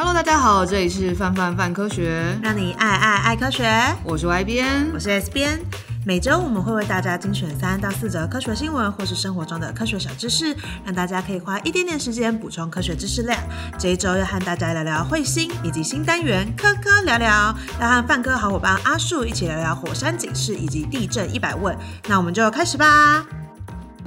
Hello，大家好，这里是范范范科学，让你爱爱爱科学。我是 Y 编，我是 S 编。每周我们会为大家精选三到四则科学新闻，或是生活中的科学小知识，让大家可以花一点点时间补充科学知识量。这一周要和大家聊聊彗星，以及新单元科科聊聊，要和范科好伙伴阿树一起聊聊火山警示以及地震一百问。那我们就开始吧。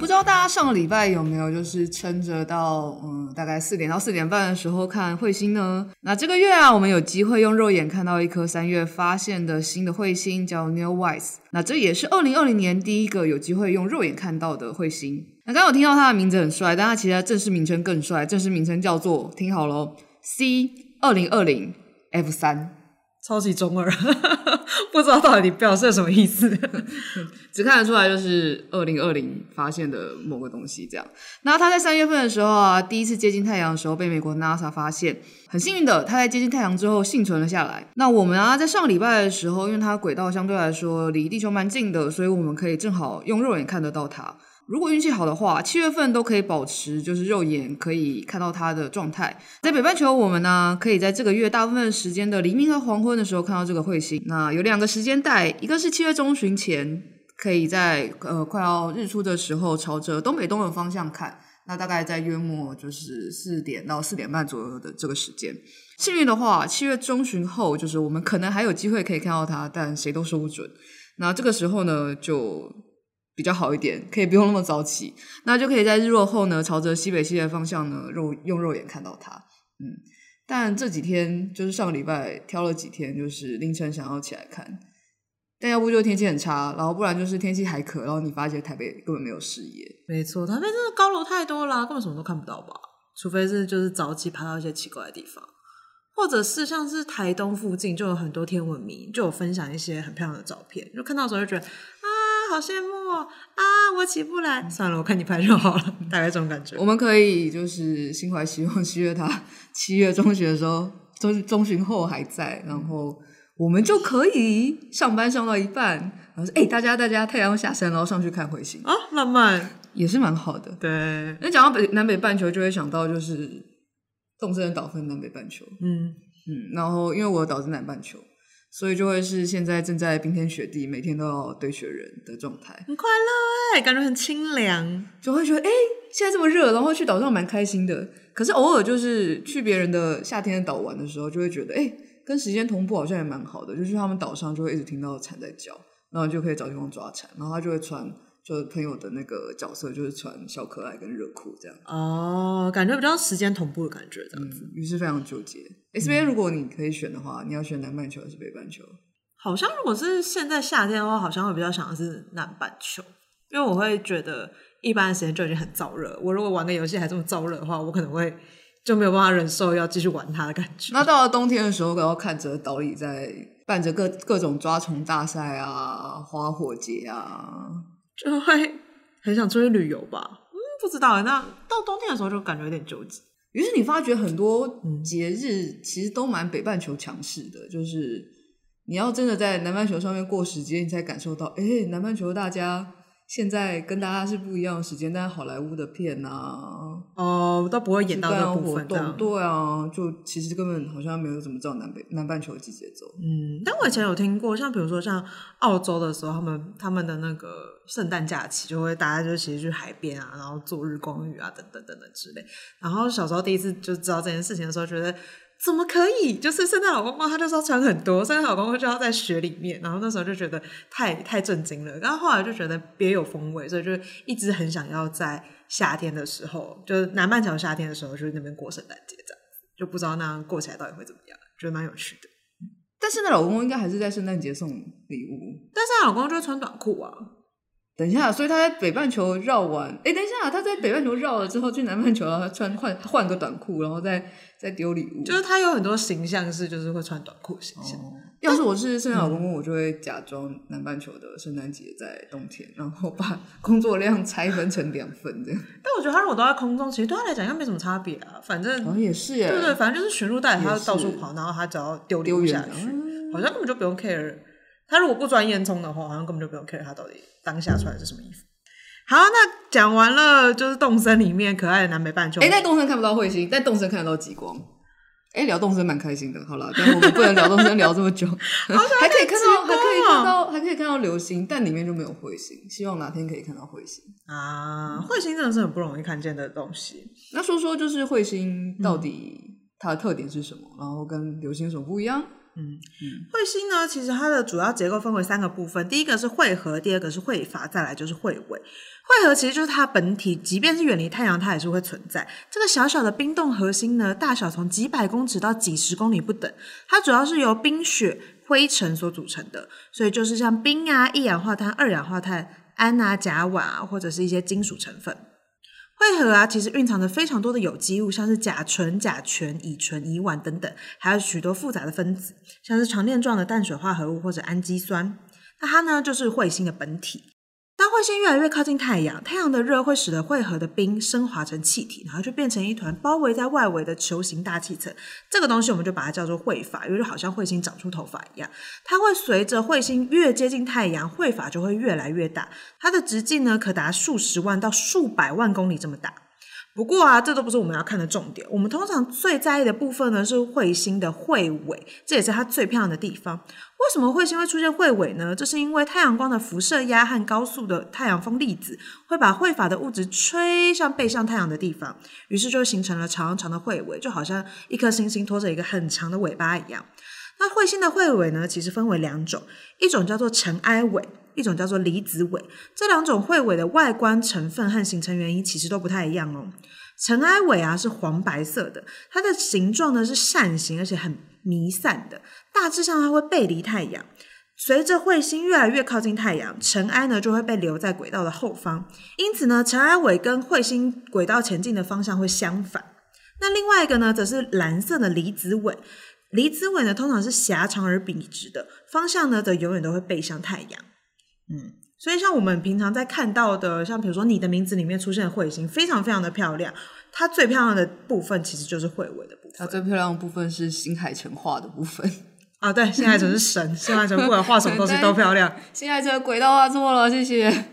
不知道大家上个礼拜有没有就是撑着到嗯大概四点到四点半的时候看彗星呢？那这个月啊，我们有机会用肉眼看到一颗三月发现的新的彗星，叫 n e w w i s e。那这也是二零二零年第一个有机会用肉眼看到的彗星。那刚刚有听到它的名字很帅，但它其实它正式名称更帅，正式名称叫做听好喽，C 二零二零 F 三。超级中二，不知道到底表示什么意思，只看得出来就是二零二零发现的某个东西这样。那它在三月份的时候啊，第一次接近太阳的时候被美国 NASA 发现，很幸运的，它在接近太阳之后幸存了下来。那我们啊，在上个礼拜的时候，因为它轨道相对来说离地球蛮近的，所以我们可以正好用肉眼看得到它。如果运气好的话，七月份都可以保持就是肉眼可以看到它的状态。在北半球，我们呢可以在这个月大部分时间的黎明和黄昏的时候看到这个彗星。那有两个时间带，一个是七月中旬前，可以在呃快要日出的时候朝着东北东的方向看，那大概在约莫就是四点到四点半左右的这个时间。幸运的话，七月中旬后，就是我们可能还有机会可以看到它，但谁都说不准。那这个时候呢，就。比较好一点，可以不用那么早起，那就可以在日落后呢，朝着西北西的方向呢，肉用肉眼看到它。嗯，但这几天就是上个礼拜挑了几天，就是凌晨想要起来看，但要不就天气很差，然后不然就是天气还可，然后你发现台北根本没有视野。没错，台北真的高楼太多了，根本什么都看不到吧？除非是就是早起爬到一些奇怪的地方，或者是像是台东附近就有很多天文迷，就有分享一些很漂亮的照片，就看到的时候就觉得，好羡慕哦。啊！我起不来，算了，我看你拍就好了，大概这种感觉。我们可以就是心怀希望，七月他七月中旬的时候，中中旬后还在，然后我们就可以上班上到一半，然后说：“哎、欸，大家大家，太阳下山，然后上去看彗星啊，浪漫也是蛮好的。”对，那讲到北南北半球，就会想到就是动森的岛分南北半球，嗯嗯，然后因为我的岛是南半球。所以就会是现在正在冰天雪地，每天都要堆雪人的状态，很快乐哎，感觉很清凉，就会觉得哎，现在这么热，然后去岛上蛮开心的。可是偶尔就是去别人的夏天的岛玩的时候，就会觉得哎，跟时间同步好像也蛮好的。就去他们岛上，就会一直听到蝉在叫，然后就可以找地方抓蝉，然后他就会穿。就朋友的那个角色，就是穿小可爱跟热裤这样哦，感觉比较时间同步的感觉这样子，于、嗯、是非常纠结。S 编如果你可以选的话，你要选南半球还是北半球？好像如果是现在夏天的话，好像会比较想的是南半球，因为我会觉得一般的时间就已经很燥热。我如果玩个游戏还这么燥热的话，我可能会就没有办法忍受要继续玩它的感觉。那到了冬天的时候，然后看着岛里在办着各各种抓虫大赛啊、花火节啊。就会很想出去旅游吧，嗯，不知道。那到冬天的时候就感觉有点纠结。于是你发觉很多节日其实都蛮北半球强势的，就是你要真的在南半球上面过时间，你才感受到，哎，南半球大家。现在跟大家是不一样的时间，但是好莱坞的片啊，哦，都不会演到这部分。对啊，就其实根本好像没有怎么知道南北南半球的季节走。嗯，但我以前有听过，像比如说像澳洲的时候，他们他们的那个圣诞假期就会大家就其实去海边啊，然后做日光浴啊，等等等等之类。然后小时候第一次就知道这件事情的时候，觉得。怎么可以？就是圣诞老公公，他就是要穿很多，圣诞老公公就要在雪里面，然后那时候就觉得太太震惊了。然后后来就觉得别有风味，所以就一直很想要在夏天的时候，就是南半球夏天的时候，就是那边过圣诞节这样子，就不知道那样过起来到底会怎么样，觉得蛮有趣的。但圣诞老公公应该还是在圣诞节送礼物，但圣诞老公公就会穿短裤啊。等一下，所以他在北半球绕完，哎，等一下，他在北半球绕了之后去南半球，然后他穿换换个短裤，然后再再丢礼物。就是他有很多形象是，就是会穿短裤形象。哦、要是我是圣诞老公公，我就会假装南半球的圣诞节在冬天，然后把工作量拆分成两份这样。但我觉得他如果都在空中，其实对他来讲应该没什么差别啊。反正哦也是耶，对对，反正就是驯鹿带他到处跑，然后他只要丢丢下去，好像根本就不用 care。他如果不钻烟囱的话，好像根本就不用 care 他到底当下穿的是什么衣服。好，那讲完了，就是动森里面可爱的南北半球。哎，在动森看不到彗星，在动森看得到极光。哎，聊动森蛮开心的，好了，但我们不能聊动森聊这么久，还可以看到，还可以看到，还可以看到流星，但里面就没有彗星。希望哪天可以看到彗星啊！彗星真的是很不容易看见的东西。那说说，就是彗星到底它的特点是什么？嗯、然后跟流星有什么不一样？嗯，彗星呢，其实它的主要结构分为三个部分，第一个是彗核，第二个是彗发，再来就是彗尾。彗核其实就是它本体，即便是远离太阳，它也是会存在。这个小小的冰冻核心呢，大小从几百公尺到几十公里不等。它主要是由冰雪、灰尘所组成的，所以就是像冰啊、一氧化碳、二氧化碳、氨啊、甲烷啊，或者是一些金属成分。彗核啊，其实蕴藏着非常多的有机物，像是甲醇、甲醛、乙醇、乙烷等等，还有许多复杂的分子，像是长链状的氮水化合物或者氨基酸。那它呢，就是彗星的本体。当彗星越来越靠近太阳，太阳的热会使得汇合的冰升华成气体，然后就变成一团包围在外围的球形大气层。这个东西我们就把它叫做彗发，因为就好像彗星长出头发一样。它会随着彗星越接近太阳，彗发就会越来越大，它的直径呢可达数十万到数百万公里这么大。不过啊，这都不是我们要看的重点。我们通常最在意的部分呢，是彗星的彗尾，这也是它最漂亮的地方。为什么彗星会出现彗尾呢？这是因为太阳光的辐射压和高速的太阳风粒子会把彗发的物质吹向背向太阳的地方，于是就形成了长长的彗尾，就好像一颗星星拖着一个很长的尾巴一样。那彗星的彗尾呢，其实分为两种，一种叫做尘埃尾。一种叫做离子尾，这两种彗尾的外观成分和形成原因其实都不太一样哦。尘埃尾啊是黄白色的，它的形状呢是扇形，而且很弥散的。大致上它会背离太阳，随着彗星越来越靠近太阳，尘埃呢就会被留在轨道的后方。因此呢，尘埃尾跟彗星轨道前进的方向会相反。那另外一个呢，则是蓝色的离子尾。离子尾呢通常是狭长而笔直的，方向呢则永远都会背向太阳。嗯，所以像我们平常在看到的，像比如说你的名字里面出现的彗星，非常非常的漂亮。它最漂亮的部分其实就是彗尾的部分。它最漂亮的部分是新海诚画的部分 啊，对，新海诚是神，新海诚不管画什么东西都漂亮。新海诚轨道画错了，谢谢。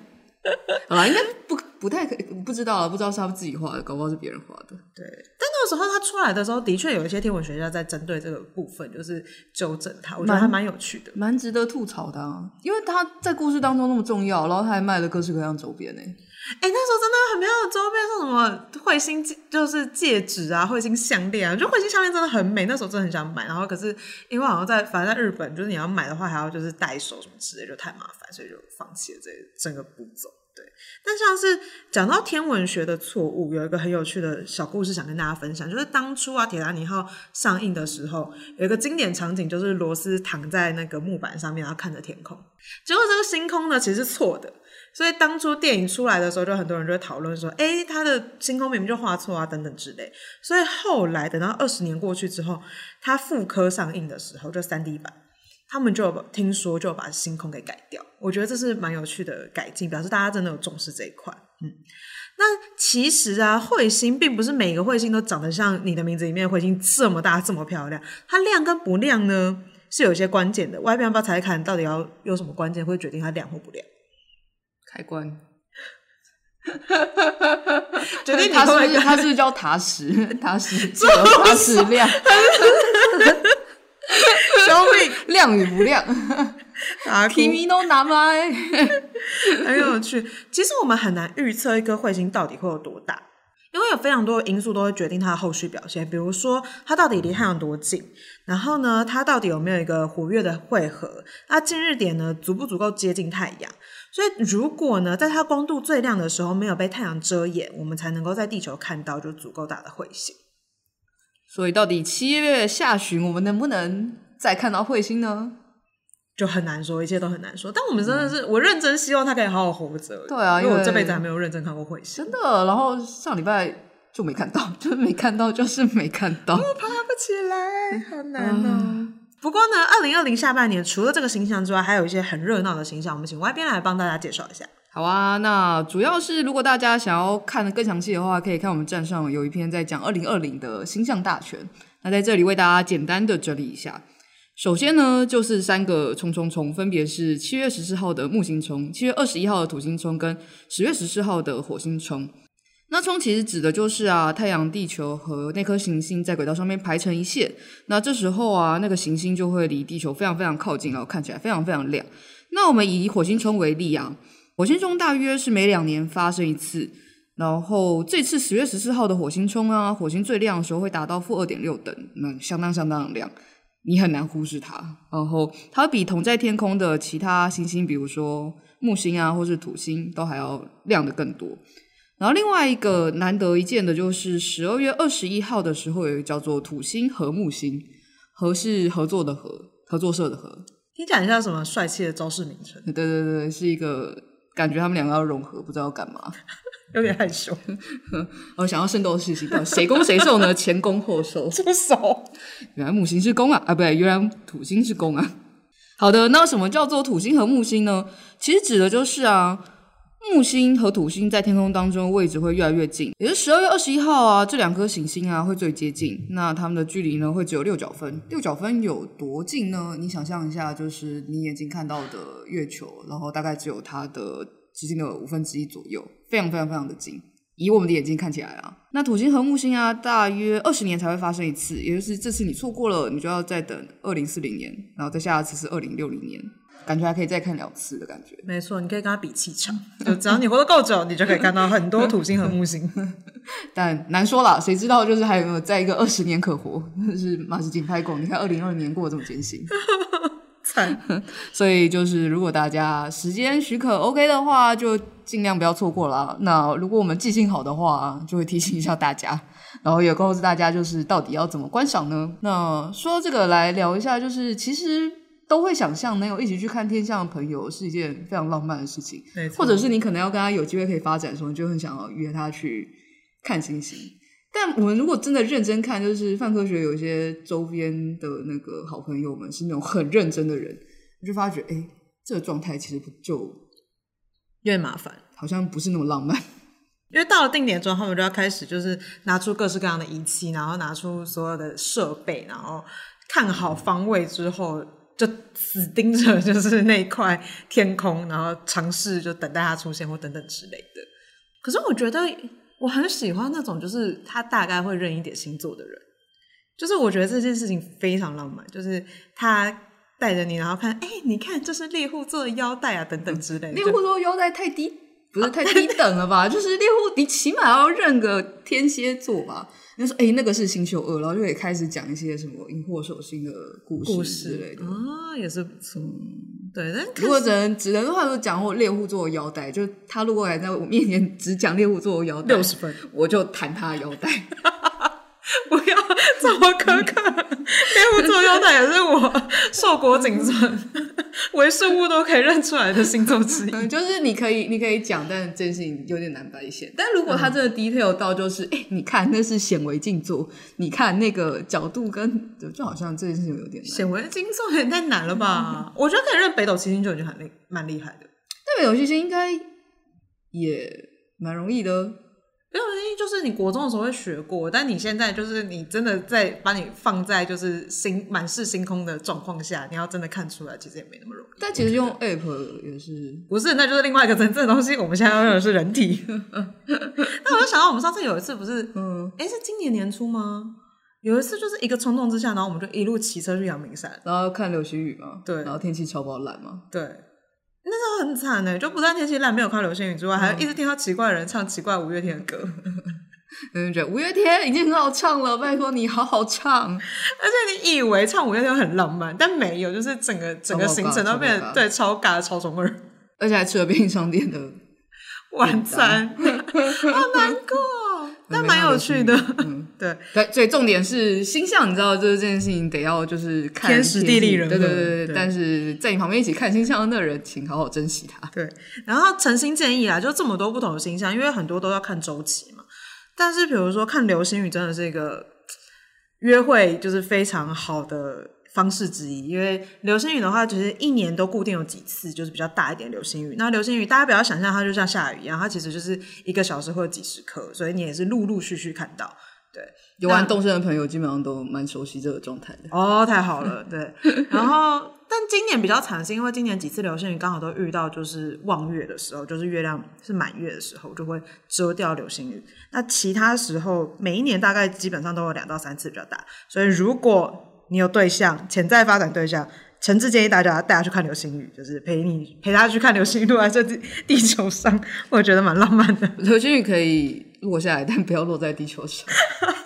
好 啦，应该不不太可以，不知道了，不知道是他们自己画的，搞不好是别人画的。对，但那个时候他出来的时候，的确有一些天文学家在针对这个部分，就是纠正他，我觉得还蛮有趣的，蛮值得吐槽的啊。因为他在故事当中那么重要，然后他还卖了各式各样周边呢。哎，那时候真的很漂亮的周边，像什么彗星就是戒指啊，彗星项链啊，我觉得彗星项链真的很美，那时候真的很想买。然后可是因为好像在，反正在日本，就是你要买的话，还要就是代收什么之类，就太麻烦，所以就放弃了这整个步骤。对，但像是讲到天文学的错误，有一个很有趣的小故事想跟大家分享，就是当初啊《铁达尼号》上映的时候，有一个经典场景，就是罗斯躺在那个木板上面，然后看着天空，结果这个星空呢其实是错的，所以当初电影出来的时候，就很多人就会讨论说，诶，他的星空明明就画错啊，等等之类。所以后来等到二十年过去之后，他复刻上映的时候，就三 D 版。他们就听说就把星空给改掉，我觉得这是蛮有趣的改进，表示大家真的有重视这一块。嗯，那其实啊，彗星并不是每个彗星都长得像你的名字里面彗星这么大这么漂亮，它亮跟不亮呢是有一些关键的。我还要不要猜看到底要有什么关键会决定它亮或不亮？开关。决定它是不是它是不是叫塔什？塔什，塔什亮。救命！亮与不亮？君の名前，很有趣。其实我们很难预测一颗彗星到底会有多大，因为有非常多的因素都会决定它的后续表现。比如说，它到底离太阳多近？然后呢，它到底有没有一个活跃的彗核？那近日点呢，足不足够接近太阳？所以，如果呢，在它光度最亮的时候没有被太阳遮掩，我们才能够在地球看到就足够大的彗星。所以，到底七月下旬我们能不能再看到彗星呢？就很难说，一切都很难说。但我们真的是，嗯、我认真希望他可以好好活着。对啊，因为我这辈子还没有认真看过彗星。真的，然后上礼拜就没看到，就是没看到，就是没看到。我爬不起来，好难哦。嗯、不过呢，二零二零下半年除了这个星象之外，还有一些很热闹的星象，我们请外边来帮大家介绍一下。好啊，那主要是如果大家想要看得更详细的话，可以看我们站上有一篇在讲二零二零的星象大全。那在这里为大家简单的整理一下。首先呢，就是三个冲冲冲，分别是七月十四号的木星冲、七月二十一号的土星冲跟十月十四号的火星冲。那冲其实指的就是啊，太阳、地球和那颗行星在轨道上面排成一线，那这时候啊，那个行星就会离地球非常非常靠近，然后看起来非常非常亮。那我们以火星冲为例啊，火星冲大约是每两年发生一次。然后这次十月十四号的火星冲啊，火星最亮的时候会达到负二点六等，那相当相当的亮，你很难忽视它。然后它比同在天空的其他行星，比如说木星啊，或是土星，都还要亮得更多。然后另外一个难得一见的就是十二月二十一号的时候，有一个叫做土星和木星，合是合作的合，合作社的合。听起来像什么帅气的招式名称？对对对，是一个感觉他们两个要融合，不知道要干嘛。有点害羞，我 想要圣斗士星，谁攻谁受呢？前攻后受，这么熟？原来木星是攻啊，啊，不对，原来土星是攻啊。好的，那什么叫做土星和木星呢？其实指的就是啊，木星和土星在天空当中位置会越来越近，也就是十二月二十一号啊，这两颗行星啊会最接近，那它们的距离呢会只有六角分。六角分有多近呢？你想象一下，就是你眼睛看到的月球，然后大概只有它的。直径的五分之一左右，非常非常非常的近。以我们的眼睛看起来啊，那土星和木星啊，大约二十年才会发生一次，也就是这次你错过了，你就要再等二零四零年，然后再下一次是二零六零年，感觉还可以再看两次的感觉。没错，你可以跟他比气场，就只要你活得够久，你就可以看到很多土星和木星。但难说了，谁知道就是还有没有再一个二十年可活？就是马斯金拍过，你看二零二零年过得这么艰辛。所以就是，如果大家时间许可 OK 的话，就尽量不要错过了。那如果我们记性好的话，就会提醒一下大家，然后也告诉大家，就是到底要怎么观赏呢？那说这个来聊一下，就是其实都会想象能有一起去看天象的朋友是一件非常浪漫的事情，或者是你可能要跟他有机会可以发展的时候，你就很想要约他去看星星。但我们如果真的认真看，就是泛科学有一些周边的那个好朋友们是那种很认真的人，你就发觉，哎，这个状态其实不就有点麻烦，好像不是那么浪漫。因为到了定点之后，他们就要开始就是拿出各式各样的仪器，然后拿出所有的设备，然后看好方位之后，就死盯着就是那一块天空，然后尝试就等待它出现或等等之类的。可是我觉得。我很喜欢那种，就是他大概会认一点星座的人，就是我觉得这件事情非常浪漫，就是他带着你，然后看，哎，你看这是猎户座的腰带啊，等等之类的。猎户座腰带太低，不是太低等了吧？就是猎户，你起码要认个天蝎座吧？你说，哎，那个是星宿二，然后就可以开始讲一些什么萤火守心的故事，故事之类的啊，也是不错。对，但如果只能只能的话，就讲我猎户座的腰带，就他如果还在我面前只讲猎户座的腰带，六十分，我就弹他的腰带。不要这么苛刻，猎户座腰带也是我硕果仅存，为数物都可以认出来的星座之一。嗯，就是你可以你可以讲，但这件事情有点难白显。但如果他真的 detail 到，就是哎、嗯，你看那是显微镜座，你看那个角度跟就就好像这件事情有点难。显微镜座也太难了吧？嗯、我觉得可以认北斗七星就已经很厉蛮厉害的。但北斗七星应该也蛮容易的。没有，因为就是你国中的时候会学过，但你现在就是你真的在把你放在就是星满是星空的状况下，你要真的看出来，其实也没那么容易。但其实用 app 也是不是？那就是另外一个层次的东西。我们现在要用的是人体。那我就想到我们上次有一次不是，嗯，哎是今年年初吗？有一次就是一个冲动之下，然后我们就一路骑车去阳明山，然后看流星雨嘛。对，然后天气超爆烂嘛。对。那时候很惨呢，就不但天气烂，没有看流星雨之外，嗯、还一直听到奇怪的人唱奇怪五月天的歌。嗯，觉得五月天已经很好唱了，拜托你好好唱。而且你以为唱五月天很浪漫，但没有，就是整个整个行程都变得对超尬的超中二，而且还吃了便利商店的晚餐，好难过。但蛮有趣的，嗯，对，对，所以重点是星象，你知道，就是这件事情得要就是看天时地利人和，对对对对。但是在你旁边一起看星象的那人，请好好珍惜他。对，然后诚心建议啊，就这么多不同的星象，因为很多都要看周期嘛。但是比如说看流星雨，真的是一个约会，就是非常好的。方式之一，因为流星雨的话，其实一年都固定有几次，就是比较大一点流星雨。那流星雨，大家不要想象它就像下雨一样，它其实就是一个小时会有几十颗，所以你也是陆陆续续看到。对，有玩动身的朋友基本上都蛮熟悉这个状态的。哦，太好了，对。然后，但今年比较惨，是因为今年几次流星雨刚好都遇到就是望月的时候，就是月亮是满月的时候，就会遮掉流星雨。那其他时候，每一年大概基本上都有两到三次比较大。所以如果你有对象，潜在发展对象，诚挚建议大家带他去看流星雨，就是陪你陪他去看流星雨，落在地地球上，我觉得蛮浪漫的。流星雨可以落下来，但不要落在地球上。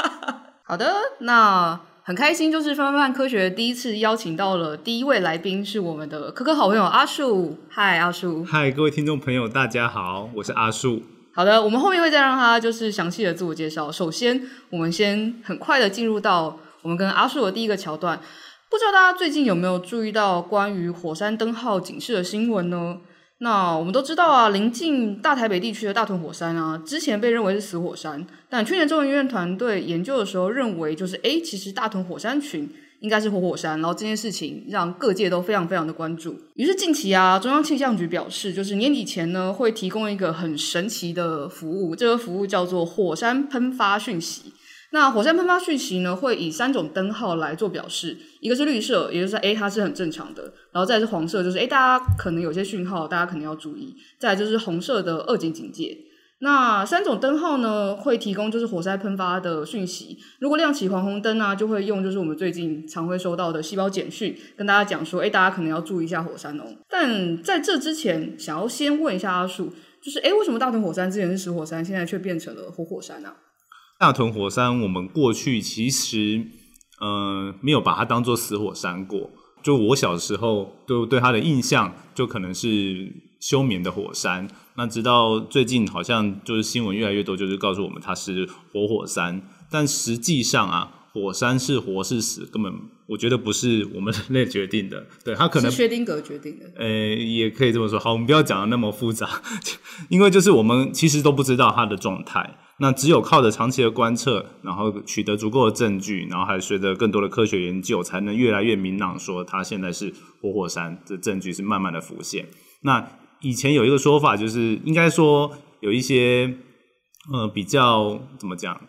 好的，那。很开心，就是翻翻翻科学第一次邀请到了第一位来宾，是我们的科科好朋友阿树。嗨，阿树。嗨，各位听众朋友，大家好，我是阿树。好的，我们后面会再让他就是详细的自我介绍。首先，我们先很快的进入到我们跟阿树的第一个桥段。不知道大家最近有没有注意到关于火山灯号警示的新闻呢？那我们都知道啊，临近大台北地区的大屯火山啊，之前被认为是死火山，但去年中研院团队研究的时候认为，就是哎，其实大屯火山群应该是活火山，然后这件事情让各界都非常非常的关注。于是近期啊，中央气象局表示，就是年底前呢，会提供一个很神奇的服务，这个服务叫做火山喷发讯息。那火山喷发讯息呢，会以三种灯号来做表示，一个是绿色，也就是诶它是很正常的，然后再是黄色，就是诶大家可能有些讯号，大家可能要注意，再来就是红色的二级警戒。那三种灯号呢，会提供就是火山喷发的讯息。如果亮起黄红灯啊，就会用就是我们最近常会收到的细胞简讯，跟大家讲说，诶大家可能要注意一下火山哦。但在这之前，想要先问一下阿树，就是诶为什么大屯火山之前是死火山，现在却变成了活火山呢、啊？大屯火山，我们过去其实，呃，没有把它当做死火山过。就我小时候，就对它的印象，就可能是休眠的火山。那直到最近，好像就是新闻越来越多，就是告诉我们它是活火山。但实际上啊，火山是活是死，根本我觉得不是我们人类 决定的。对，它可能是薛丁格决定的。呃，也可以这么说。好，我们不要讲的那么复杂，因为就是我们其实都不知道它的状态。那只有靠着长期的观测，然后取得足够的证据，然后还随着更多的科学研究，才能越来越明朗，说它现在是活火山。这证据是慢慢的浮现。那以前有一个说法，就是应该说有一些呃比较怎么讲，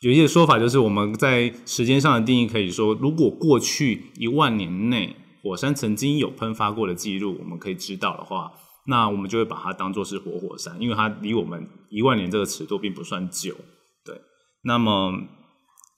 有一些说法就是我们在时间上的定义可以说，如果过去一万年内火山曾经有喷发过的记录，我们可以知道的话。那我们就会把它当做是活火山，因为它离我们一万年这个尺度并不算久，对。那么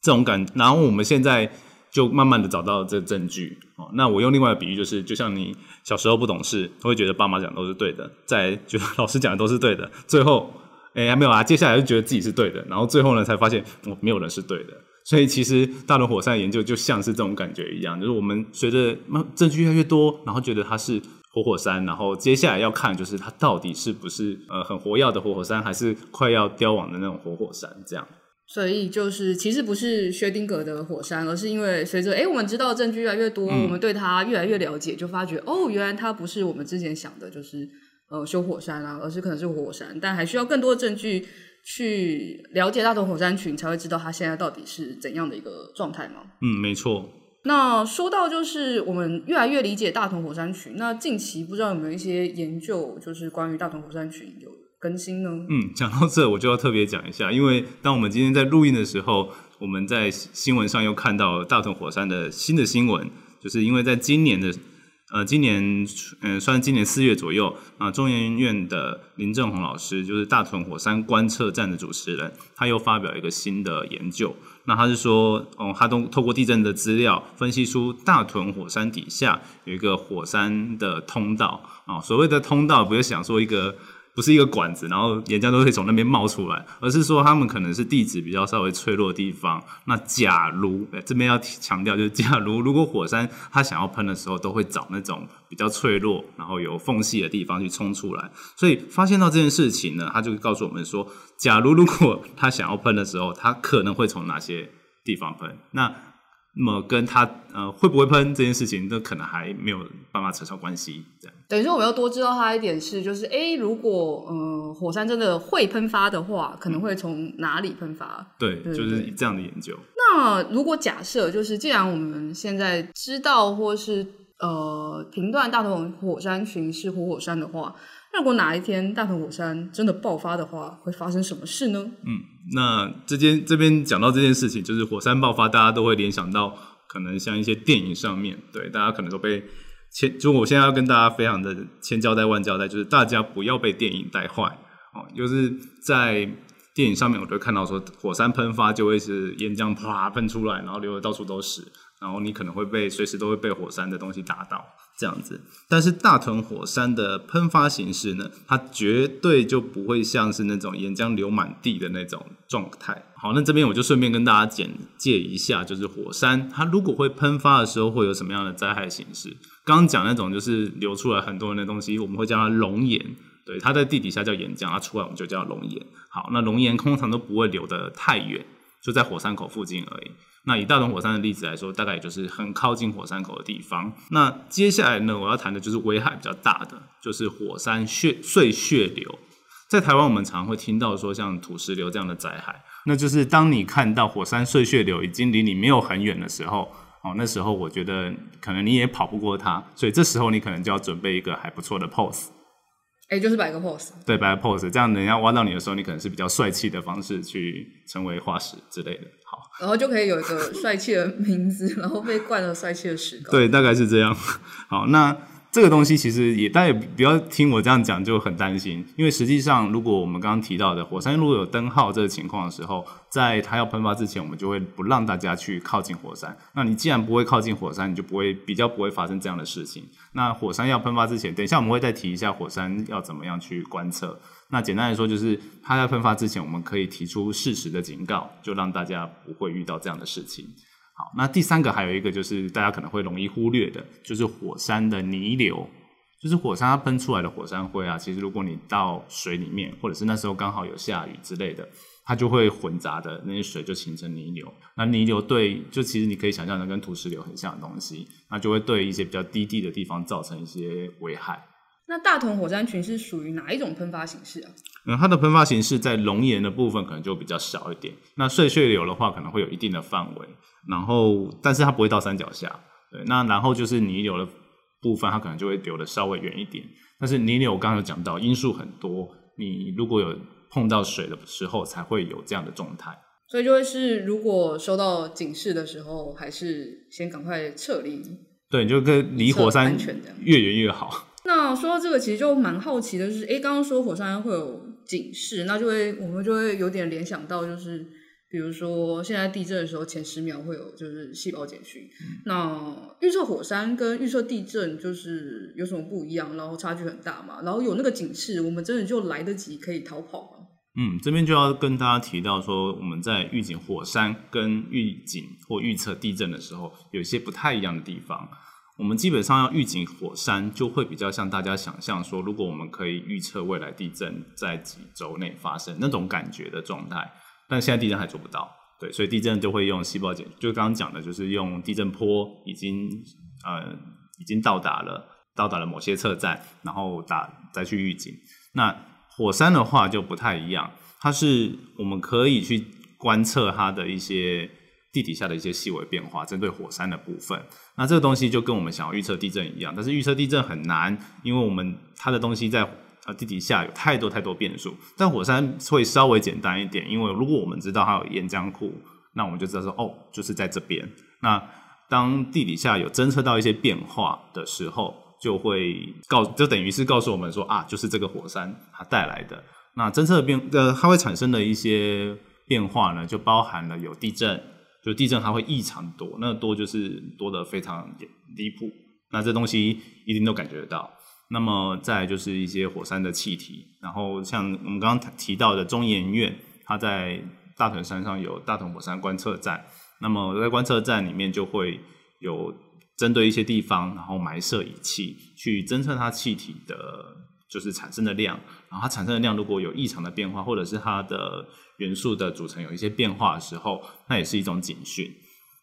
这种感，然后我们现在就慢慢的找到这证据。哦，那我用另外的比喻，就是就像你小时候不懂事，会觉得爸妈讲都是对的，再觉得 老师讲的都是对的，最后，哎，还没有啊，接下来就觉得自己是对的，然后最后呢，才发现哦，没有人是对的。所以其实大屯火山研究就像是这种感觉一样，就是我们随着证据越来越多，然后觉得它是。活火山，然后接下来要看就是它到底是不是呃很活跃的活火山，还是快要凋亡的那种活火山这样。所以就是其实不是薛定谔的火山，而是因为随着哎我们知道的证据越来越多，嗯、我们对它越来越了解，就发觉哦原来它不是我们之前想的，就是呃修火山啊，而是可能是活火山，但还需要更多的证据去了解大同火山群，才会知道它现在到底是怎样的一个状态吗？嗯，没错。那说到就是我们越来越理解大同火山群，那近期不知道有没有一些研究，就是关于大同火山群有更新呢？嗯，讲到这我就要特别讲一下，因为当我们今天在录音的时候，我们在新闻上又看到大同火山的新的新闻，就是因为在今年的。呃，今年，嗯、呃，算今年四月左右啊，中研院的林正宏老师，就是大屯火山观测站的主持人，他又发表一个新的研究。那他是说，哦，他都透过地震的资料分析出大屯火山底下有一个火山的通道啊。所谓的通道，不要想说一个。不是一个管子，然后岩浆都会从那边冒出来，而是说他们可能是地质比较稍微脆弱的地方。那假如这边要强调，就是假如如果火山它想要喷的时候，都会找那种比较脆弱，然后有缝隙的地方去冲出来。所以发现到这件事情呢，他就告诉我们说，假如如果他想要喷的时候，他可能会从哪些地方喷？那那么跟他呃会不会喷这件事情，那可能还没有办法扯上关系。这样等于说我们要多知道他一点是，就是哎，如果呃火山真的会喷发的话，可能会从哪里喷发？对，就是这样的研究。那如果假设就是，既然我们现在知道或是呃评断大同火山群是活火山的话。如果哪一天大屯火山真的爆发的话，会发生什么事呢？嗯，那这件这边讲到这件事情，就是火山爆发，大家都会联想到可能像一些电影上面，对，大家可能都被千，就我现在要跟大家非常的千交代万交代，就是大家不要被电影带坏哦。就是在电影上面，我都看到说，火山喷发就会是岩浆啪喷出来，然后流的到处都是，然后你可能会被随时都会被火山的东西打到这样子。但是大屯火山的喷发形式呢，它绝对就不会像是那种岩浆流满地的那种状态。好，那这边我就顺便跟大家简介一下，就是火山它如果会喷发的时候，会有什么样的灾害形式。刚刚讲那种就是流出来很多人的东西，我们会叫它熔岩。对，它在地底下叫岩浆，它出来我们就叫熔岩。好，那熔岩通常都不会流得太远，就在火山口附近而已。那以大屯火山的例子来说，大概也就是很靠近火山口的地方。那接下来呢，我要谈的就是危害比较大的，就是火山血碎屑流。在台湾，我们常常会听到说像土石流这样的灾害，那就是当你看到火山碎屑流已经离你没有很远的时候。哦，那时候我觉得可能你也跑不过它，所以这时候你可能就要准备一个还不错的 pose。哎、欸，就是摆个 pose。对，摆个 pose，这样人家挖到你的时候，你可能是比较帅气的方式去成为化石之类的。好，然后就可以有一个帅气的名字，然后被冠了帅气的石膏。对，大概是这样。好，那。这个东西其实也，大家也不要听我这样讲就很担心，因为实际上，如果我们刚刚提到的火山如果有灯号这个情况的时候，在它要喷发之前，我们就会不让大家去靠近火山。那你既然不会靠近火山，你就不会比较不会发生这样的事情。那火山要喷发之前，等一下我们会再提一下火山要怎么样去观测。那简单来说，就是它在喷发之前，我们可以提出适时的警告，就让大家不会遇到这样的事情。那第三个还有一个就是大家可能会容易忽略的，就是火山的泥流，就是火山它喷出来的火山灰啊。其实如果你到水里面，或者是那时候刚好有下雨之类的，它就会混杂的那些水就形成泥流。那泥流对，就其实你可以想象的跟土石流很像的东西，那就会对一些比较低地的地方造成一些危害。那大同火山群是属于哪一种喷发形式啊？嗯，它的喷发形式在熔岩的部分可能就比较少一点。那碎屑流的话，可能会有一定的范围。然后，但是它不会到山脚下。对，那然后就是泥流的部分，它可能就会流的稍微远一点。但是泥流我刚刚有讲到，因素很多。你如果有碰到水的时候，才会有这样的状态。所以就会是，如果收到警示的时候，还是先赶快撤离。对，你就跟离火山越远越好。那说到这个，其实就蛮好奇的，就是诶，刚刚说火山会有警示，那就会我们就会有点联想到，就是比如说现在地震的时候，前十秒会有就是细胞简讯。嗯、那预测火山跟预测地震就是有什么不一样？然后差距很大嘛？然后有那个警示，我们真的就来得及可以逃跑吗？嗯，这边就要跟大家提到说，我们在预警火山跟预警或预测地震的时候，有一些不太一样的地方。我们基本上要预警火山，就会比较像大家想象说，如果我们可以预测未来地震在几周内发生那种感觉的状态，但现在地震还做不到，对，所以地震就会用细胞简，就刚刚讲的，就是用地震波已经呃已经到达了，到达了某些测站，然后打再去预警。那火山的话就不太一样，它是我们可以去观测它的一些。地底下的一些细微变化，针对火山的部分，那这个东西就跟我们想要预测地震一样，但是预测地震很难，因为我们它的东西在呃地底下有太多太多变数。但火山会稍微简单一点，因为如果我们知道它有岩浆库，那我们就知道说哦，就是在这边。那当地底下有侦测到一些变化的时候，就会告，就等于是告诉我们说啊，就是这个火山它带来的。那侦测变呃，它会产生的一些变化呢，就包含了有地震。就地震它会异常多，那多就是多得非常离谱，那这东西一定都感觉得到。那么再来就是一些火山的气体，然后像我们刚刚提到的中研院，它在大屯山上有大屯火山观测站，那么在观测站里面就会有针对一些地方，然后埋设仪器去侦测它气体的，就是产生的量，然后它产生的量如果有异常的变化，或者是它的。元素的组成有一些变化的时候，那也是一种警讯。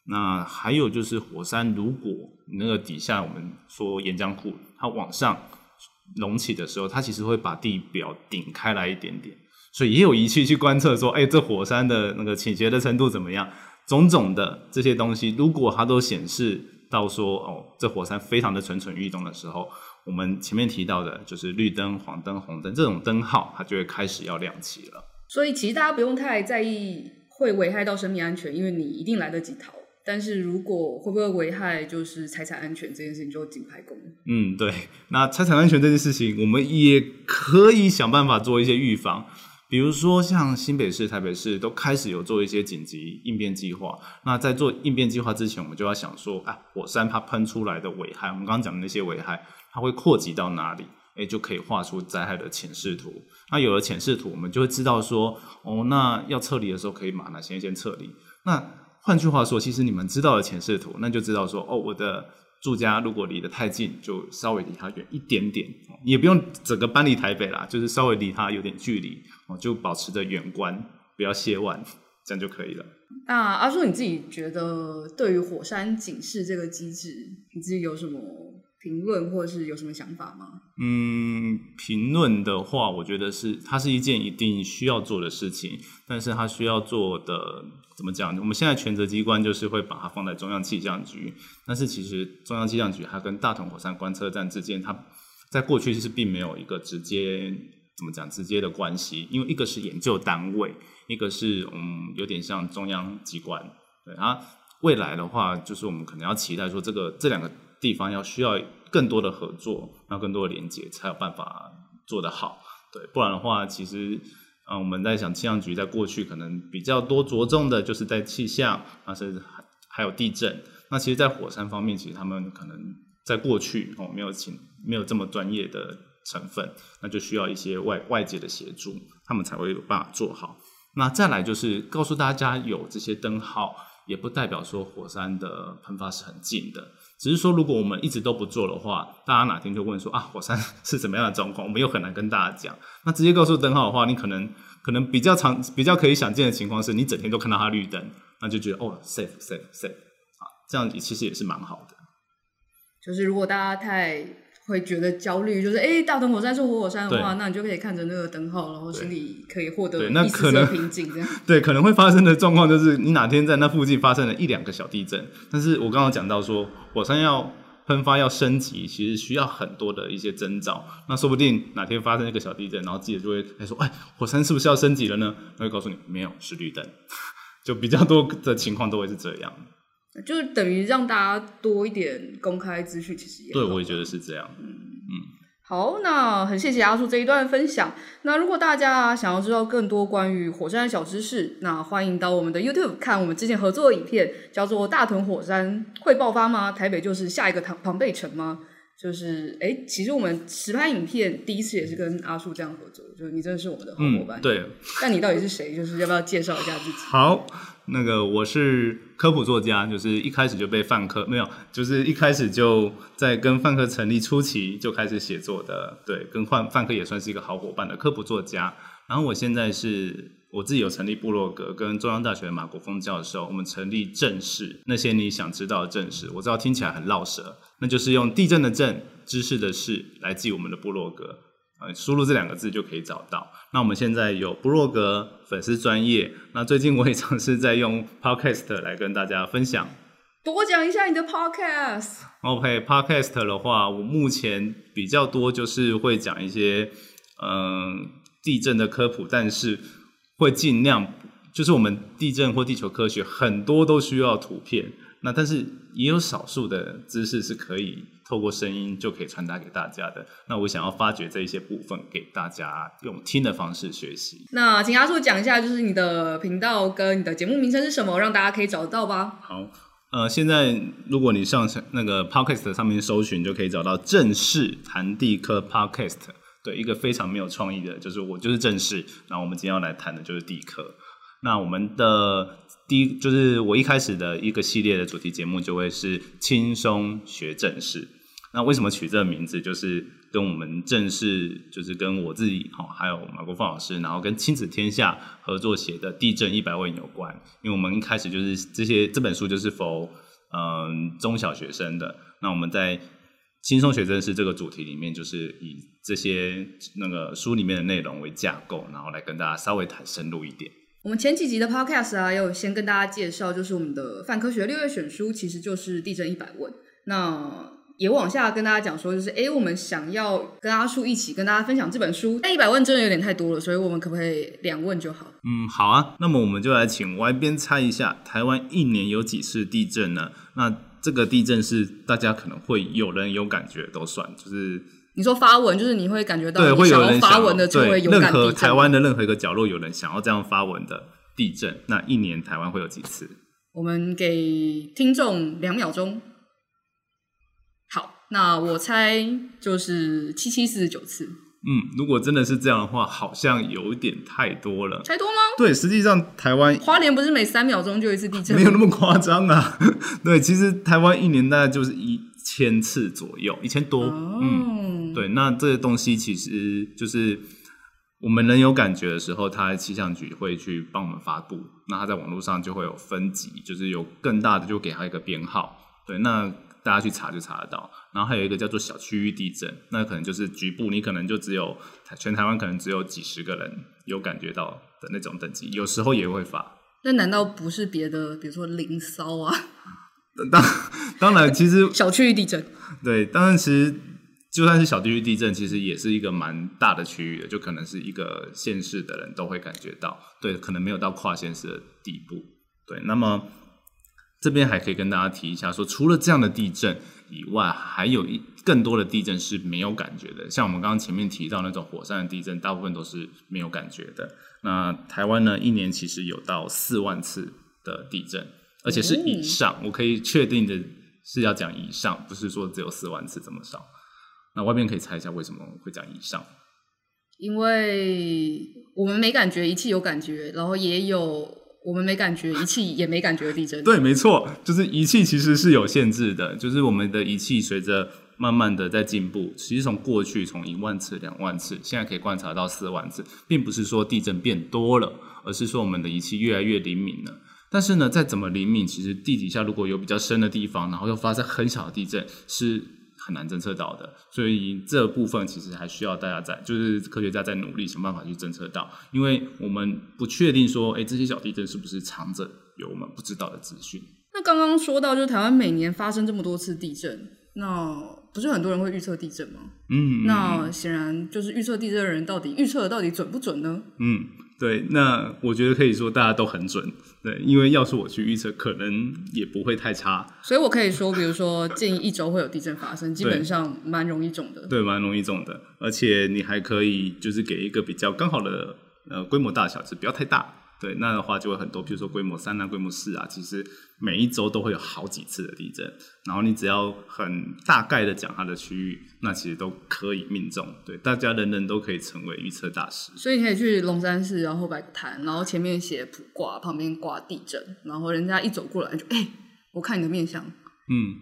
那还有就是火山，如果那个底下我们说岩浆库，它往上隆起的时候，它其实会把地表顶开来一点点，所以也有仪器去观测说，哎、这火山的那个倾斜的程度怎么样？种种的这些东西，如果它都显示到说，哦，这火山非常的蠢蠢欲动的时候，我们前面提到的就是绿灯、黄灯、红灯这种灯号，它就会开始要亮起了。所以其实大家不用太在意会危害到生命安全，因为你一定来得及逃。但是如果会不会危害就是财产安全这件事情，就紧拍功。嗯，对。那财产安全这件事情，我们也可以想办法做一些预防。比如说，像新北市、台北市都开始有做一些紧急应变计划。那在做应变计划之前，我们就要想说，啊，火山它喷出来的危害，我们刚刚讲的那些危害，它会扩及到哪里？诶，就可以画出灾害的潜势图。那有了潜势图，我们就会知道说，哦，那要撤离的时候可以把哪些先撤离。那换句话说，其实你们知道了潜势图，那就知道说，哦，我的。住家如果离得太近，就稍微离它远一点点，也不用整个搬离台北啦，就是稍微离它有点距离，哦，就保持着远观，不要亵玩，这样就可以了。那阿叔，你自己觉得对于火山警示这个机制，你自己有什么评论或者是有什么想法吗？嗯，评论的话，我觉得是它是一件一定需要做的事情，但是它需要做的。怎么讲？我们现在权责机关就是会把它放在中央气象局，但是其实中央气象局它跟大同火山观测站之间，它在过去是并没有一个直接怎么讲直接的关系，因为一个是研究单位，一个是嗯有点像中央机关。对啊，未来的话，就是我们可能要期待说，这个这两个地方要需要更多的合作，那更多的连接，才有办法做得好。对，不然的话，其实。啊，我们在想气象局在过去可能比较多着重的就是在气象，啊，甚至还还有地震。那其实，在火山方面，其实他们可能在过去哦没有请没有这么专业的成分，那就需要一些外外界的协助，他们才会有办法做好。那再来就是告诉大家，有这些灯号，也不代表说火山的喷发是很近的。只是说，如果我们一直都不做的话，大家哪天就问说啊，火山 是怎么样的状况？我们又很难跟大家讲。那直接告诉灯号的话，你可能可能比较常、比较可以想见的情况是，你整天都看到它绿灯，那就觉得哦，safe safe safe，啊，这样其实也是蛮好的。就是如果大家太。会觉得焦虑，就是哎，大灯火山是活火，火山的话，那你就可以看着那个灯号，然后心里可以获得一丝平静。这样 对，可能会发生的状况就是，你哪天在那附近发生了一两个小地震，但是我刚刚讲到说，火山要喷发要升级，其实需要很多的一些征兆。那说不定哪天发生一个小地震，然后记者就会来说，哎，火山是不是要升级了呢？他会告诉你，没有，是绿灯。就比较多的情况都会是这样。就是等于让大家多一点公开资讯，其实也对，我也觉得是这样。嗯嗯，好，那很谢谢阿叔这一段分享。那如果大家想要知道更多关于火山的小知识，那欢迎到我们的 YouTube 看我们之前合作的影片，叫做《大屯火山会爆发吗？台北就是下一个庞庞贝城吗？》就是哎，其实我们实拍影片第一次也是跟阿树这样合作，就是你真的是我们的好伙伴。嗯、对，但你到底是谁？就是要不要介绍一下自己？好。那个我是科普作家，就是一开始就被范科没有，就是一开始就在跟范科成立初期就开始写作的，对，跟范范科也算是一个好伙伴的科普作家。然后我现在是我自己有成立部落格，跟中央大学的马国峰教授，我们成立正视那些你想知道的正视，我知道听起来很绕舌，那就是用地震的震，知识的识来记我们的部落格。呃，输入这两个字就可以找到。那我们现在有部落格粉丝专业，那最近我也尝试在用 Podcast 来跟大家分享。多讲一下你的 Podcast。OK，Podcast、okay, 的话，我目前比较多就是会讲一些嗯、呃、地震的科普，但是会尽量就是我们地震或地球科学很多都需要图片，那但是也有少数的知识是可以。透过声音就可以传达给大家的，那我想要发掘这一些部分给大家用听的方式学习。那请阿树讲一下，就是你的频道跟你的节目名称是什么，让大家可以找得到吧？好，呃，现在如果你上那个 Podcast 上面搜寻，就可以找到正式谈地科 Podcast。对，一个非常没有创意的，就是我就是正式，然后我们今天要来谈的就是地科。那我们的第一就是我一开始的一个系列的主题节目就会是轻松学正式。那为什么取这个名字？就是跟我们正式，就是跟我自己哈，还有马国锋老师，然后跟亲子天下合作写的《地震一百问》有关。因为我们一开始就是这些这本书就是 for 嗯中小学生的。那我们在轻松学正是这个主题里面，就是以这些那个书里面的内容为架构，然后来跟大家稍微谈深入一点。我们前几集的 podcast 啊，有先跟大家介绍，就是我们的泛科学六月选书，其实就是《地震一百问》。那也往下跟大家讲说，就是哎，我们想要跟阿树一起跟大家分享这本书，但一百问真的有点太多了，所以我们可不可以两问就好？嗯，好啊。那么我们就来请 Y 边猜一下，台湾一年有几次地震呢？那这个地震是大家可能会有人有感觉都算，就是你说发文，就是你会感觉到对，会有人发文的就会有感任何台湾的任何一个角落有人想要这样发文的地震，那一年台湾会有几次？我们给听众两秒钟。好，那我猜就是七七四十九次。嗯，如果真的是这样的话，好像有点太多了。太多吗？对，实际上台湾花莲不是每三秒钟就一次地震？没有那么夸张啊。对，其实台湾一年大概就是一千次左右，一千多。哦、嗯，对，那这些东西其实就是我们人有感觉的时候，它气象局会去帮我们发布，那它在网络上就会有分级，就是有更大的就给它一个编号。对，那。大家去查就查得到，然后还有一个叫做小区域地震，那可能就是局部，你可能就只有全台湾可能只有几十个人有感觉到的那种等级，有时候也会发。那难道不是别的，比如说林骚啊？当当然，其实 小区域地震，对，当然其实就算是小区域地震，其实也是一个蛮大的区域的，就可能是一个县市的人都会感觉到，对，可能没有到跨县市的地步，对，那么。这边还可以跟大家提一下说，除了这样的地震以外，还有一更多的地震是没有感觉的。像我们刚刚前面提到那种火山的地震，大部分都是没有感觉的。那台湾呢，一年其实有到四万次的地震，而且是以上。我可以确定的是要讲以上，不是说只有四万次这么少。那外面可以猜一下为什么会讲以上？因为我们没感觉，仪器有感觉，然后也有。我们没感觉，仪器也没感觉地震。对，没错，就是仪器其实是有限制的，就是我们的仪器随着慢慢的在进步，其实从过去从一万次、两万次，现在可以观察到四万次，并不是说地震变多了，而是说我们的仪器越来越灵敏了。但是呢，再怎么灵敏，其实地底下如果有比较深的地方，然后又发生很小的地震，是。很难侦测到的，所以这部分其实还需要大家在，就是科学家在努力想办法去侦测到，因为我们不确定说，哎，这些小地震是不是藏着有我们不知道的资讯。那刚刚说到，就是台湾每年发生这么多次地震，那不是很多人会预测地震吗？嗯，那显然就是预测地震的人到底预测的到底准不准呢？嗯。对，那我觉得可以说大家都很准，对，因为要是我去预测，可能也不会太差。所以我可以说，比如说近一周会有地震发生，基本上蛮容易中的。对，蛮容易中的，而且你还可以就是给一个比较刚好的呃规模大小，是不要太大。对，那的话就会很多，比如说规模三啊、规模四啊，其实每一周都会有好几次的地震。然后你只要很大概的讲它的区域，那其实都可以命中。对，大家人人都可以成为预测大师。所以你可以去龙山寺，然后摆个摊，然后前面写卜卦，旁边挂地震，然后人家一走过来就哎、欸，我看你的面相，嗯，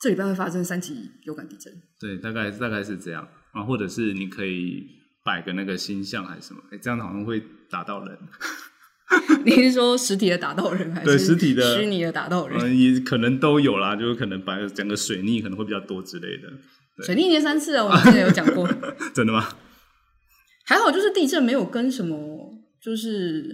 这礼拜会发生三级有感地震。对，大概大概是这样啊，或者是你可以摆个那个星象还是什么，哎、欸，这样好像会打到人。你是说实体的打到人，还是实体的虚拟的打到人？嗯，也可能都有啦，就是可能把整个水逆可能会比较多之类的。水逆一年三次啊，我们之前有讲过。真的吗？还好，就是地震没有跟什么，就是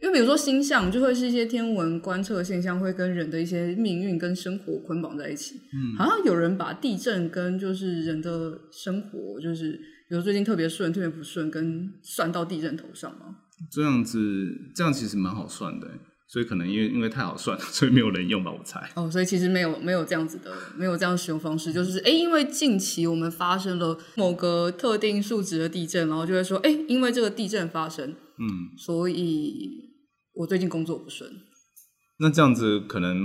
因为比如说星象，就会是一些天文观测现象，会跟人的一些命运跟生活捆绑在一起。嗯，好像有人把地震跟就是人的生活，就是比如最近特别顺，特别不顺，跟算到地震头上吗？这样子，这样其实蛮好算的，所以可能因为因为太好算，所以没有人用吧，我猜。哦，所以其实没有没有这样子的，没有这样使用方式，就是哎，因为近期我们发生了某个特定数值的地震，然后就会说，哎，因为这个地震发生，嗯，所以我最近工作不顺。那这样子可能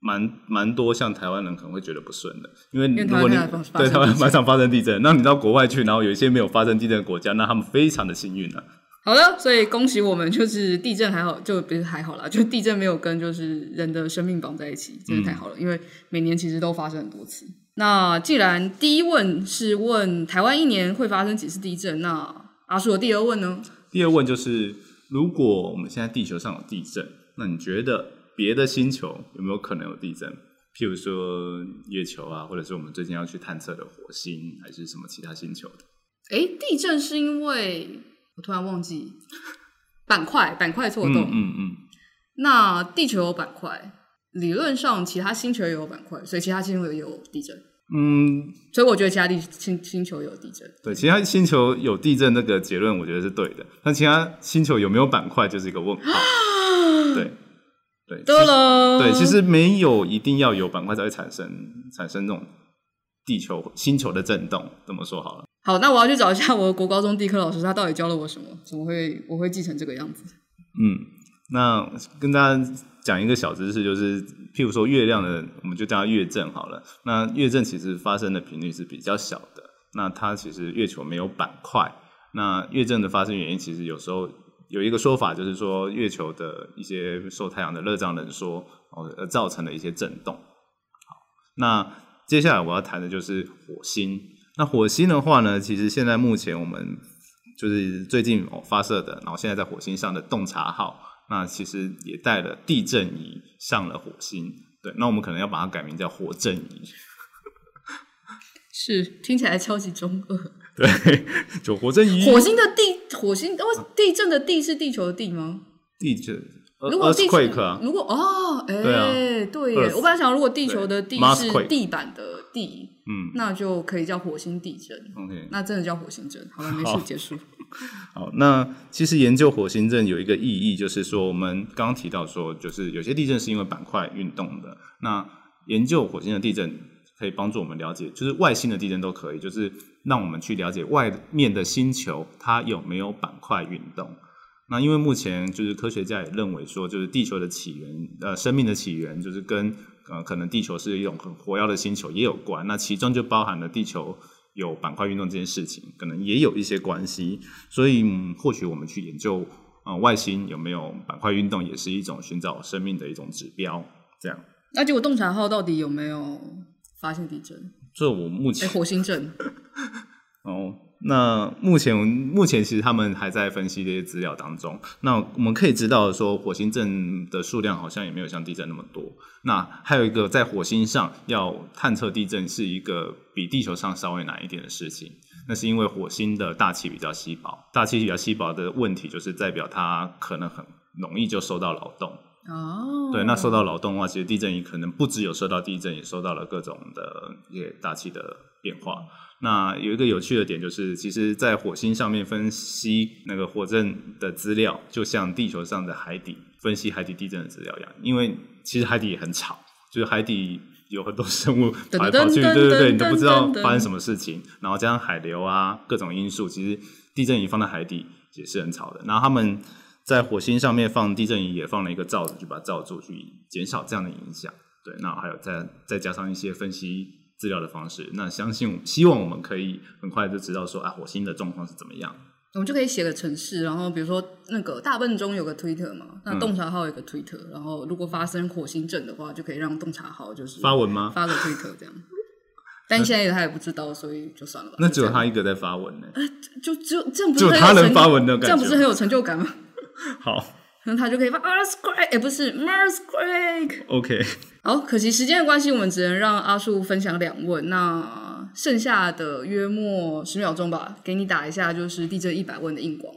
蛮蛮多，像台湾人可能会觉得不顺的，因为如果你对台湾蛮常发生地震，那你到国外去，然后有一些没有发生地震的国家，那他们非常的幸运了。好的，所以恭喜我们，就是地震还好，就不是还好啦，就地震没有跟就是人的生命绑在一起，真的太好了。嗯、因为每年其实都发生很多次。那既然第一问是问台湾一年会发生几次地震，那阿叔的第二问呢？第二问就是，如果我们现在地球上有地震，那你觉得别的星球有没有可能有地震？譬如说月球啊，或者是我们最近要去探测的火星，还是什么其他星球的？哎，地震是因为。我突然忘记板块，板块错动。嗯嗯，嗯。那地球有板块，理论上其他星球也有板块，所以其他星球也有地震。嗯。所以我觉得其他地星星球有地震。对，其他星球有地震，那个结论我觉得是对的。但其他星球有没有板块，就是一个问号。对。对，对了，对，其实没有一定要有板块才会产生产生这种地球星球的震动。这么说好了。好，那我要去找一下我的国高中地科老师，他到底教了我什么？怎么会我会记成这个样子？嗯，那跟大家讲一个小知识，就是譬如说月亮的，我们就叫它月震好了。那月震其实发生的频率是比较小的。那它其实月球没有板块。那月震的发生原因，其实有时候有一个说法，就是说月球的一些受太阳的热胀冷缩哦，而造成的一些震动。好，那接下来我要谈的就是火星。那火星的话呢，其实现在目前我们就是最近哦发射的，然后现在在火星上的洞察号，那其实也带了地震仪上了火星。对，那我们可能要把它改名叫火震仪。是，听起来超级中二。对，就火震仪。火星的地，火星哦，地震的地是地球的地吗？地震。如果地球，啊、如果哦，哎、欸，对，啊、对耶，我本来想，如果地球的地是地板的地，嗯，那就可以叫火星地震。OK，那真的叫火星震。好了，没事，结束。好，那其实研究火星震有一个意义，就是说我们刚刚提到说，就是有些地震是因为板块运动的。那研究火星的地震。可以帮助我们了解，就是外星的地震都可以，就是让我们去了解外面的星球它有没有板块运动。那因为目前就是科学家也认为说，就是地球的起源，呃，生命的起源就是跟呃可能地球是一种很活跃的星球也有关。那其中就包含了地球有板块运动这件事情，可能也有一些关系。所以，嗯，或许我们去研究呃外星有没有板块运动，也是一种寻找生命的一种指标。这样。那结果洞察号到底有没有？发现地震，这我目前、欸、火星震 哦。那目前目前其实他们还在分析这些资料当中。那我们可以知道说，火星震的数量好像也没有像地震那么多。那还有一个，在火星上要探测地震是一个比地球上稍微难一点的事情。那是因为火星的大气比较稀薄，大气比较稀薄的问题就是代表它可能很容易就受到扰动。哦，oh. 对，那受到扰动的话，其实地震仪可能不只有受到地震，也受到了各种的一些大气的变化。那有一个有趣的点就是，其实，在火星上面分析那个火震的资料，就像地球上的海底分析海底地震的资料一样。因为其实海底也很吵，就是海底有很多生物 跑来跑去，对对对，你都不知道发生什么事情。然后加上海流啊，各种因素，其实地震仪放在海底也是很吵的。然后他们。在火星上面放地震仪，也放了一个罩子，就把它罩住，去减少这样的影响。对，那还有再再加上一些分析资料的方式，那相信希望我们可以很快就知道说啊，火星的状况是怎么样。我们就可以写个城市，然后比如说那个大笨钟有个推特嘛，那洞察号有个推特，嗯、然后如果发生火星震的话，就可以让洞察号就是发文吗？发个推特这样。但现在他也不知道，所以就算了吧。那只有他一个在发文呢？呃，就只有这样不是就他能发文的感觉，这样不是很有成就感吗？好，那他就可以发 Earthquake，哎，不是 Marsquake。OK，好，可惜时间的关系，我们只能让阿树分享两问。那剩下的约莫十秒钟吧，给你打一下，就是地震一百问的硬广，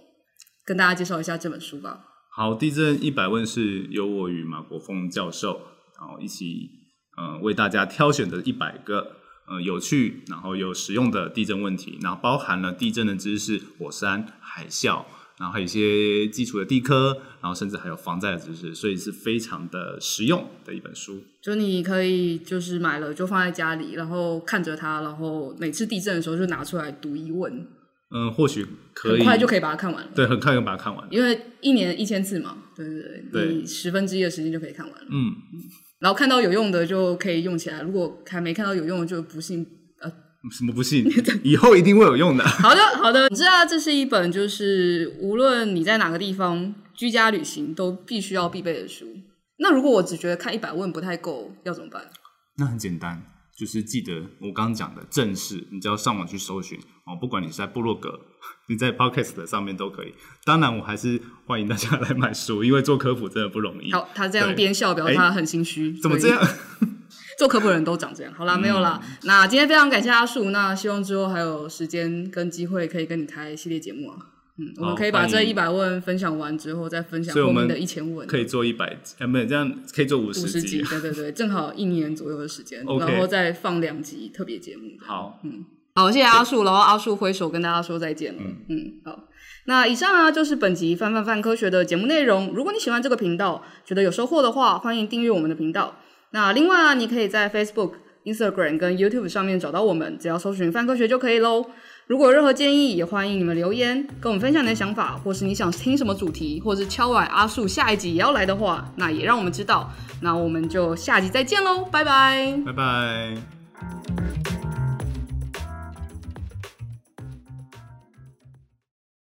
跟大家介绍一下这本书吧。好，地震一百问是由我与马国峰教授，然后一起嗯、呃、为大家挑选的一百个呃有趣然后有实用的地震问题，然后包含了地震的知识、火山、海啸。然后还有一些基础的地科，然后甚至还有防灾的知识，所以是非常的实用的一本书。就你可以就是买了就放在家里，然后看着它，然后每次地震的时候就拿出来读一问。嗯，或许可以很快就可以把它看完了。对，很快就把它看完了。因为一年一千次嘛，对对对，对你十分之一的时间就可以看完了。嗯，然后看到有用的就可以用起来，如果还没看到有用的，就不信。什么不信？以后一定会有用的。好的，好的。你知道这是一本就是无论你在哪个地方居家旅行都必须要必备的书。那如果我只觉得看一百问不太够，要怎么办？那很简单，就是记得我刚刚讲的正式，你只要上网去搜寻哦，不管你是在部落格，你在 Podcast 上面都可以。当然，我还是欢迎大家来买书，因为做科普真的不容易。好，他这样边笑表示他很心虚。怎么这样？做科普的人都长这样，好啦，没有啦。嗯、那今天非常感谢阿树，那希望之后还有时间跟机会可以跟你开系列节目啊。嗯，我们可以把这一百问分享完之后，再分享后面的一千问。可以做一百，哎，没有这样可以做五十集，集，对对对，正好一年左右的时间然后再放两集特别节目。好，嗯，好，谢谢阿树，然后阿树挥手跟大家说再见了。嗯，嗯，好，那以上啊就是本集范范范科学的节目内容。如果你喜欢这个频道，觉得有收获的话，欢迎订阅我们的频道。那另外啊，你可以在 Facebook、Instagram 跟 YouTube 上面找到我们，只要搜寻范科学就可以喽。如果有任何建议，也欢迎你们留言跟我们分享你的想法，或是你想听什么主题，或是敲碗阿树下一集也要来的话，那也让我们知道。那我们就下集再见喽，拜拜，拜拜。